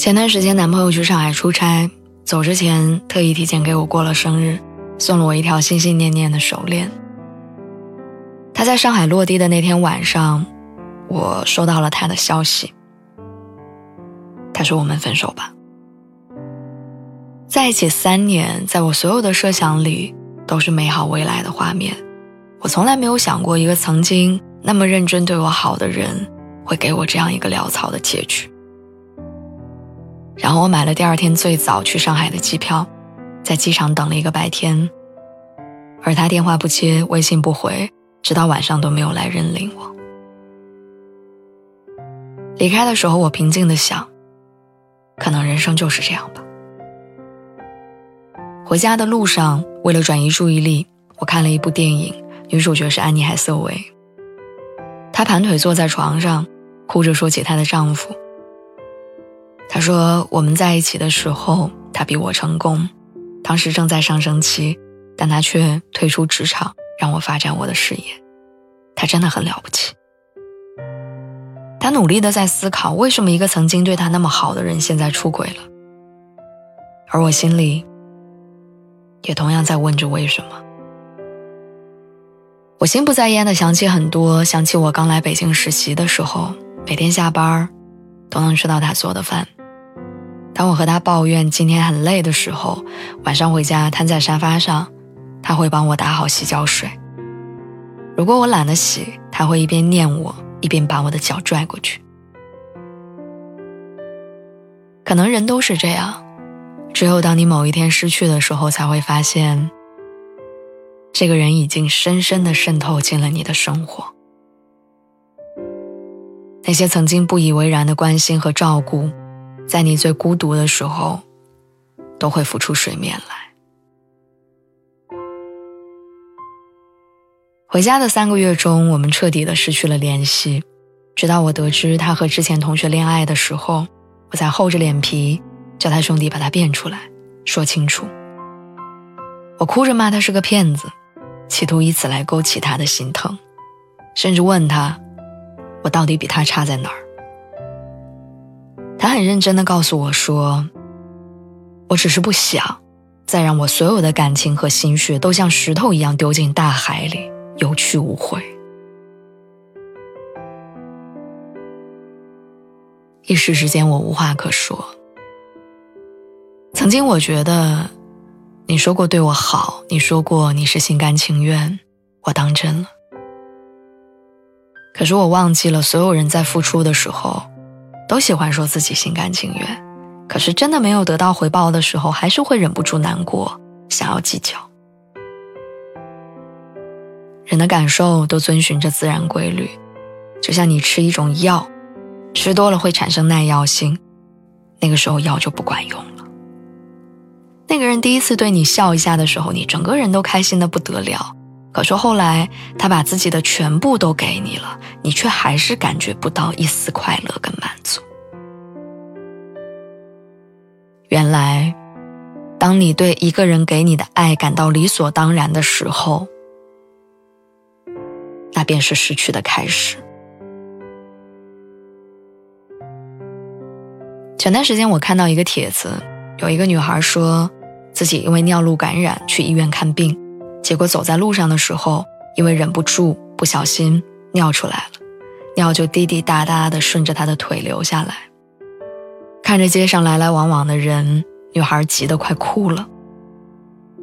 前段时间，男朋友去上海出差，走之前特意提前给我过了生日，送了我一条心心念念的手链。他在上海落地的那天晚上，我收到了他的消息。他说：“我们分手吧。”在一起三年，在我所有的设想里都是美好未来的画面。我从来没有想过，一个曾经那么认真对我好的人，会给我这样一个潦草的结局。然后我买了第二天最早去上海的机票，在机场等了一个白天，而他电话不接，微信不回，直到晚上都没有来认领我。离开的时候，我平静的想，可能人生就是这样吧。回家的路上，为了转移注意力，我看了一部电影，女主角是安妮海瑟薇。她盘腿坐在床上，哭着说起她的丈夫。他说：“我们在一起的时候，他比我成功，当时正在上升期，但他却退出职场，让我发展我的事业。他真的很了不起。他努力的在思考，为什么一个曾经对他那么好的人现在出轨了。而我心里，也同样在问着为什么。我心不在焉的想起很多，想起我刚来北京实习的时候，每天下班都能吃到他做的饭。”当我和他抱怨今天很累的时候，晚上回家瘫在沙发上，他会帮我打好洗脚水。如果我懒得洗，他会一边念我，一边把我的脚拽过去。可能人都是这样，只有当你某一天失去的时候，才会发现，这个人已经深深的渗透进了你的生活。那些曾经不以为然的关心和照顾。在你最孤独的时候，都会浮出水面来。回家的三个月中，我们彻底的失去了联系。直到我得知他和之前同学恋爱的时候，我才厚着脸皮叫他兄弟把他变出来，说清楚。我哭着骂他是个骗子，企图以此来勾起他的心疼，甚至问他，我到底比他差在哪儿。他很认真的告诉我说：“我只是不想，再让我所有的感情和心血都像石头一样丢进大海里，有去无回。”一时之间，我无话可说。曾经我觉得，你说过对我好，你说过你是心甘情愿，我当真了。可是我忘记了，所有人在付出的时候。都喜欢说自己心甘情愿，可是真的没有得到回报的时候，还是会忍不住难过，想要计较。人的感受都遵循着自然规律，就像你吃一种药，吃多了会产生耐药性，那个时候药就不管用了。那个人第一次对你笑一下的时候，你整个人都开心的不得了。可是后来，他把自己的全部都给你了，你却还是感觉不到一丝快乐跟满足。原来，当你对一个人给你的爱感到理所当然的时候，那便是失去的开始。前段时间我看到一个帖子，有一个女孩说，自己因为尿路感染去医院看病。结果走在路上的时候，因为忍不住，不小心尿出来了，尿就滴滴答答的顺着他的腿流下来。看着街上来来往往的人，女孩急得快哭了。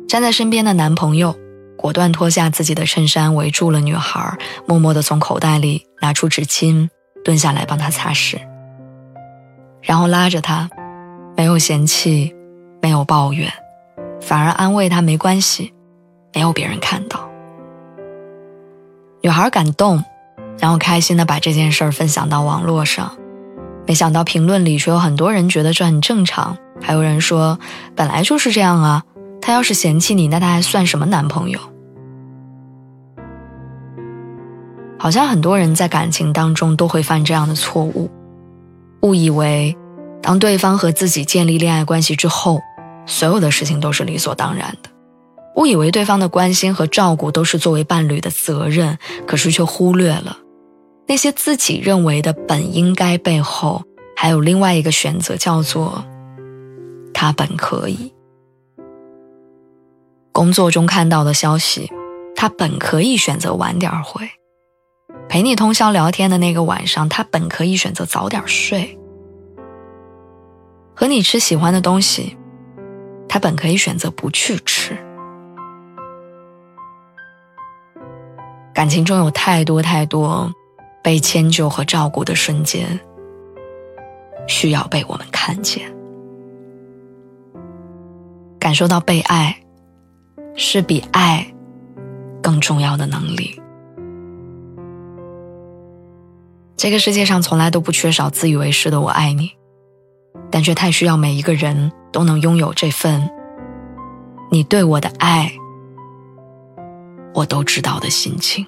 站在身边的男朋友果断脱下自己的衬衫，围住了女孩，默默的从口袋里拿出纸巾，蹲下来帮她擦拭，然后拉着她，没有嫌弃，没有抱怨，反而安慰她没关系。没有别人看到，女孩感动，然后开心的把这件事儿分享到网络上。没想到评论里却有很多人觉得这很正常，还有人说本来就是这样啊，他要是嫌弃你，那他还算什么男朋友？好像很多人在感情当中都会犯这样的错误，误以为当对方和自己建立恋爱关系之后，所有的事情都是理所当然的，误以为对方的关心和照顾都是作为伴侣的责任，可是却忽略了那些自己认为的本应该背后，还有另外一个选择，叫做他本可以。工作中看到的消息，他本可以选择晚点回。陪你通宵聊天的那个晚上，他本可以选择早点睡；和你吃喜欢的东西，他本可以选择不去吃。感情中有太多太多被迁就和照顾的瞬间，需要被我们看见。感受到被爱，是比爱更重要的能力。这个世界上从来都不缺少自以为是的“我爱你”，但却太需要每一个人都能拥有这份“你对我的爱，我都知道”的心情。